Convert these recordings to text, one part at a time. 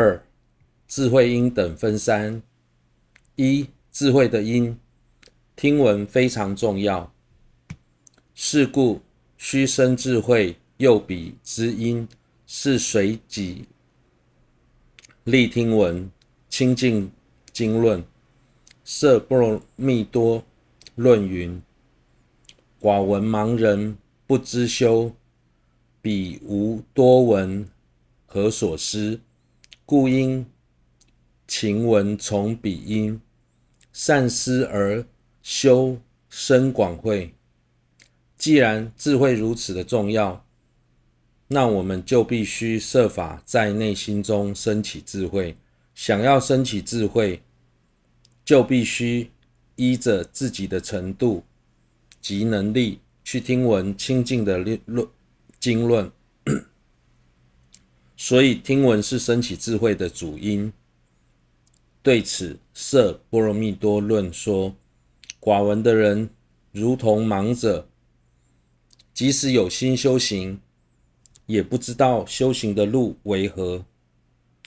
二、智慧音等分三：一、智慧的音，听闻非常重要，是故须生智慧。又彼之音是随己力听闻，亲近经论。色波罗蜜多论云：寡闻盲人不知修，彼无多闻，何所思？故应勤闻从彼因，善思而修深广慧。既然智慧如此的重要，那我们就必须设法在内心中升起智慧。想要升起智慧，就必须依着自己的程度及能力去听闻清净的论经论。所以，听闻是升起智慧的主因。对此，《色波罗蜜多论》说：寡闻的人如同盲者，即使有心修行。也不知道修行的路为何，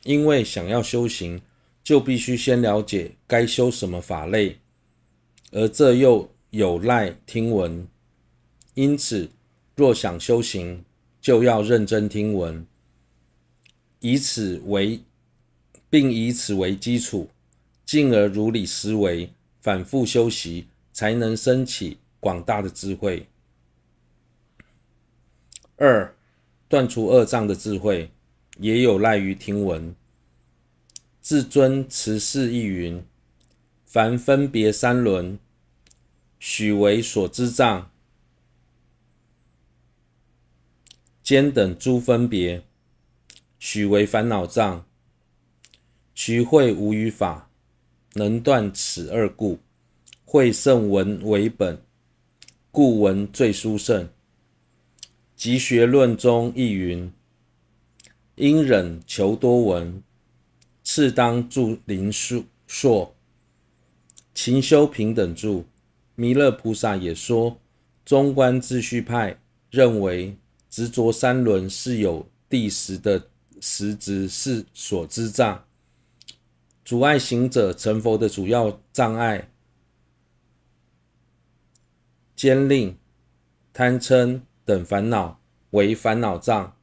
因为想要修行，就必须先了解该修什么法类，而这又有赖听闻。因此，若想修行，就要认真听闻，以此为，并以此为基础，进而如理思维，反复修习，才能升起广大的智慧。二。断除恶障的智慧，也有赖于听闻。至尊慈氏亦云：凡分别三轮，许为所知障；间等诸分别，许为烦恼障。徐慧无余法，能断此二故。慧胜文为本，故文最殊胜。集学论中亦云：应忍求多闻，次当住临硕，勤修平等住。弥勒菩萨也说，中观自续派认为执着三轮是有第十的实质是所知障，阻碍行者成佛的主要障碍，坚令、贪嗔。等烦恼为烦恼障，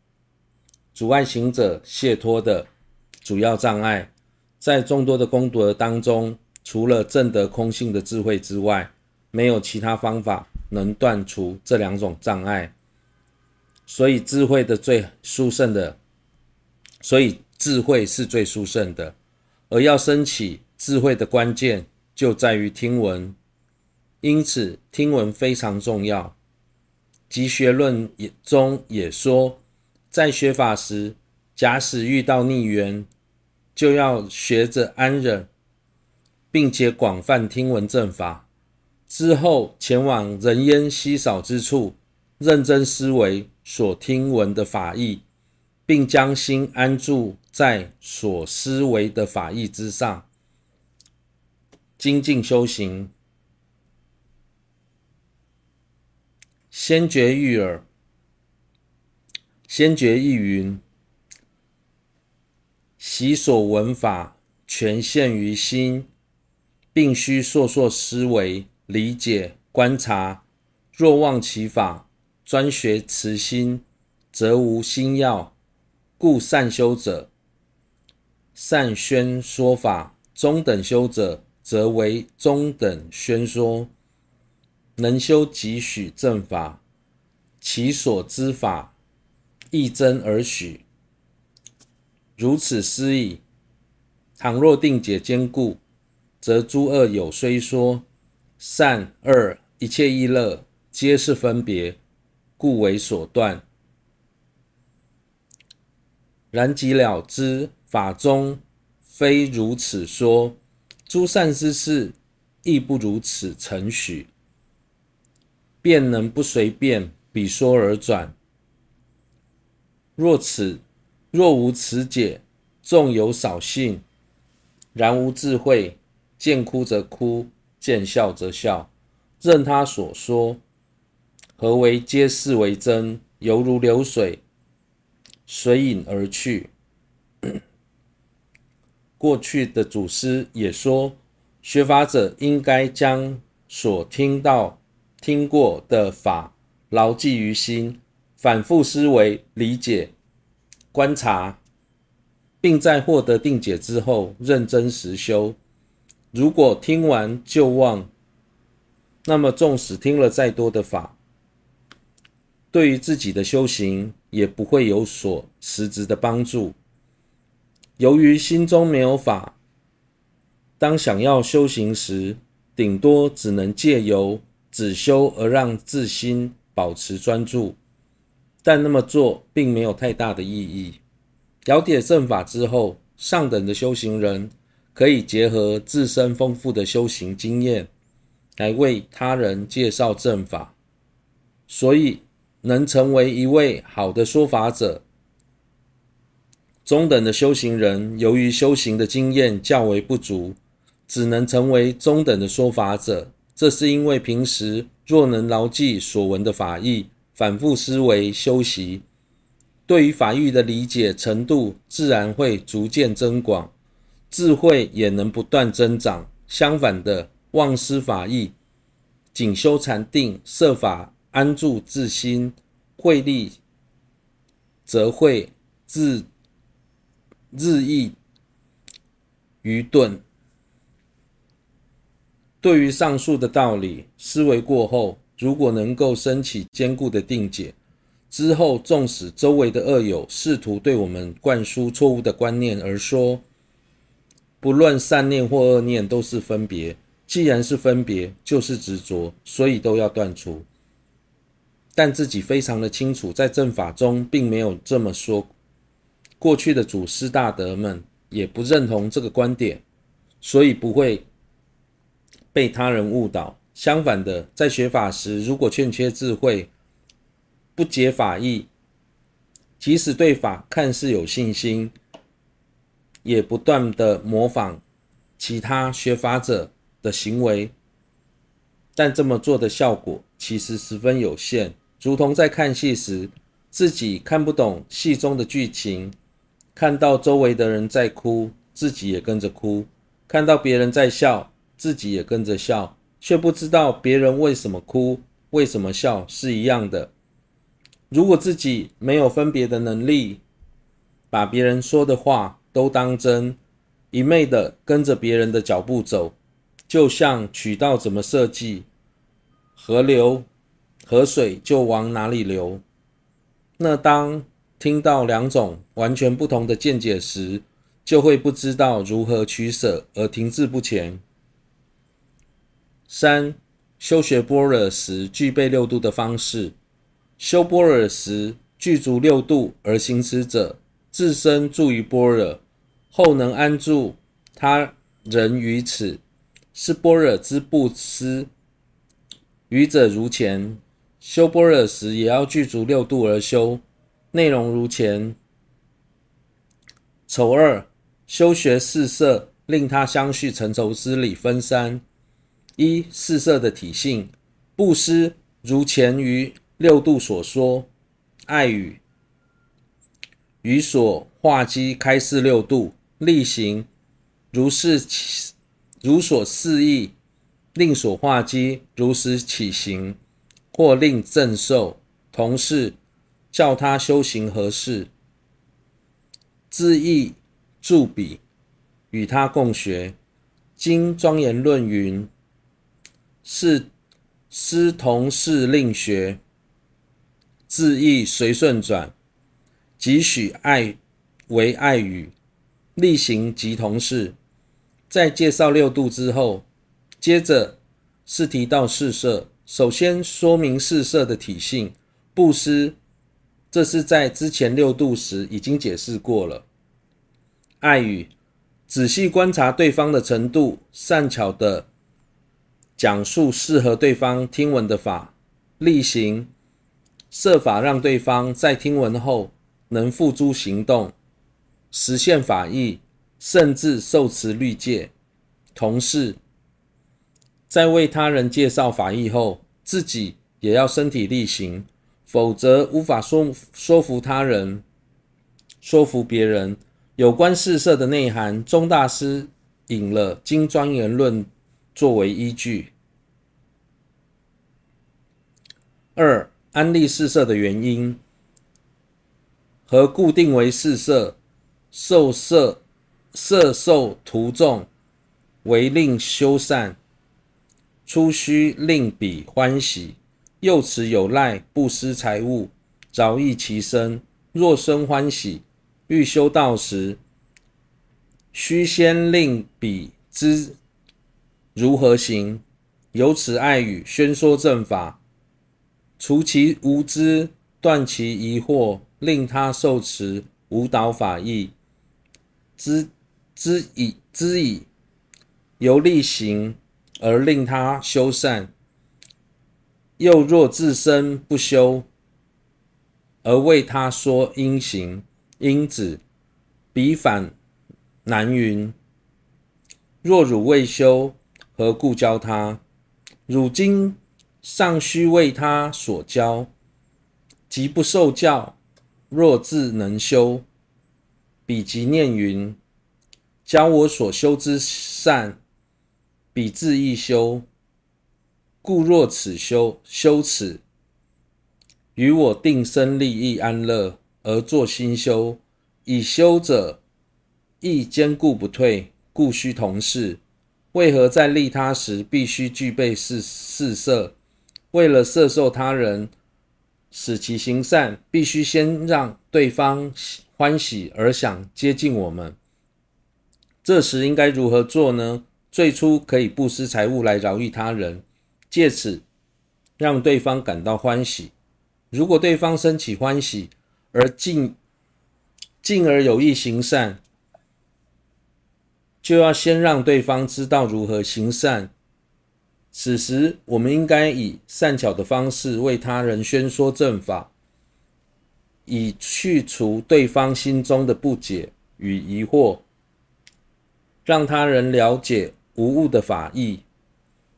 阻碍行者解脱的主要障碍。在众多的功德当中，除了证得空性的智慧之外，没有其他方法能断除这两种障碍。所以智慧的最殊胜的，所以智慧是最殊胜的。而要升起智慧的关键，就在于听闻。因此，听闻非常重要。集学论也中也说，在学法时，假使遇到逆缘，就要学着安忍，并且广泛听闻正法，之后前往人烟稀少之处，认真思维所听闻的法义，并将心安住在所思维的法义之上，精进修行。先觉喻尔，先觉意云：习所闻法全现于心，并须数数思维、理解、观察。若忘其法，专学慈心，则无心要。故善修者，善宣说法；中等修者，则为中等宣说。能修几许正法，其所知法亦真而许。如此思议。倘若定解坚固，则诸恶有虽说，善恶一切意乐，皆是分别，故为所断。然即了之法中非如此说，诸善之事亦不如此承许。便能不随便彼说而转。若此，若无此解，纵有少信，然无智慧，见哭则哭，见笑则笑，任他所说，何为皆视为真，犹如流水，随影而去。过去的祖师也说，学法者应该将所听到、听过的法牢记于心，反复思维、理解、观察，并在获得定解之后认真实修。如果听完就忘，那么纵使听了再多的法，对于自己的修行也不会有所实质的帮助。由于心中没有法，当想要修行时，顶多只能借由止修而让自心保持专注，但那么做并没有太大的意义。了解正法之后，上等的修行人可以结合自身丰富的修行经验，来为他人介绍正法，所以能成为一位好的说法者。中等的修行人，由于修行的经验较为不足，只能成为中等的说法者。这是因为平时若能牢记所闻的法义，反复思维修习，对于法义的理解程度自然会逐渐增广，智慧也能不断增长。相反的，忘失法义，仅修禅定，设法安住自心，慧力则会自。日益愚钝。对于上述的道理，思维过后，如果能够升起坚固的定解，之后纵使周围的恶友试图对我们灌输错误的观念，而说不论善念或恶念都是分别，既然是分别，就是执着，所以都要断除。但自己非常的清楚，在正法中并没有这么说。过去的祖师大德们也不认同这个观点，所以不会被他人误导。相反的，在学法时，如果欠缺智慧，不解法义，即使对法看似有信心，也不断的模仿其他学法者的行为，但这么做的效果其实十分有限，如同在看戏时，自己看不懂戏中的剧情。看到周围的人在哭，自己也跟着哭；看到别人在笑，自己也跟着笑，却不知道别人为什么哭、为什么笑是一样的。如果自己没有分别的能力，把别人说的话都当真，一昧的跟着别人的脚步走，就像渠道怎么设计，河流、河水就往哪里流。那当听到两种完全不同的见解时，就会不知道如何取舍而停滞不前。三、修学般若时具备六度的方式。修般若时具足六度而行持者，自身住于般若，后能安住他人于此，是般若之布施。愚者如前，修波若时也要具足六度而修。内容如前。丑二，修学四摄，令他相续成仇之理分三：一、四摄的体性，布施如前于六度所说，爱语于所化机开示六度，力行如是，如所示意，令所化机如实起行，或令正受，同事。教他修行何事，自意助彼，与他共学。经庄严论云：是师同事令学，自意随顺转，即许爱为爱语，力行即同事。在介绍六度之后，接着是提到四摄，首先说明四摄的体性，布施。这是在之前六度时已经解释过了。爱语，仔细观察对方的程度，善巧的讲述适合对方听闻的法，力行，设法让对方在听闻后能付诸行动，实现法义，甚至受持律戒。同事，在为他人介绍法义后，自己也要身体力行。否则无法说说服他人，说服别人。有关四摄的内涵，宗大师引了《金庄严论》作为依据。二、安立四摄的原因，和固定为四摄，受摄摄受徒众为令修善，初须令彼欢喜，又持有赖布施财物，饶益其身。若生欢喜，欲修道时，须先令彼知如何行，由此爱语宣说正法，除其无知，断其疑惑，令他受持无倒法义，知知以知以，由力行而令他修善。又若自身不修，而为他说因行，因止，彼反难云。若汝未修，何故教他？汝今尚须为他所教，即不受教。若自能修，彼即念云：教我所修之善，彼自亦修。故若此修修此。与我定生利益安乐而作心修，以修者亦坚固不退，故须同事。为何在利他时必须具备四四摄？为了摄受他人，使其行善，必须先让对方欢喜而想接近我们。这时应该如何做呢？最初可以布施财物来饶益他人，借此让对方感到欢喜。如果对方生起欢喜，而进进而有意行善，就要先让对方知道如何行善。此时，我们应该以善巧的方式为他人宣说正法，以去除对方心中的不解与疑惑，让他人了解无误的法义。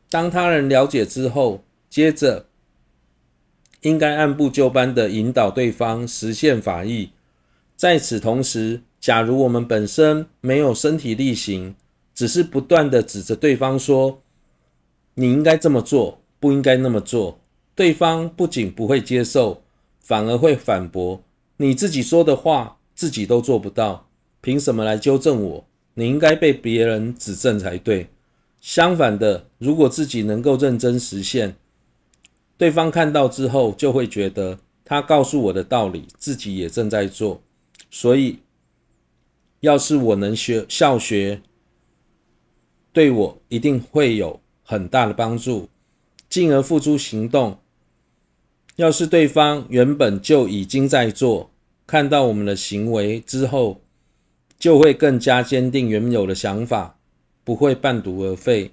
当他人了解之后，接着。应该按部就班的引导对方实现法义。在此同时，假如我们本身没有身体力行，只是不断的指着对方说：“你应该这么做，不应该那么做。”对方不仅不会接受，反而会反驳：“你自己说的话，自己都做不到，凭什么来纠正我？你应该被别人指正才对。”相反的，如果自己能够认真实现，对方看到之后，就会觉得他告诉我的道理，自己也正在做。所以，要是我能学效学，对我一定会有很大的帮助，进而付诸行动。要是对方原本就已经在做，看到我们的行为之后，就会更加坚定原有的想法，不会半途而废。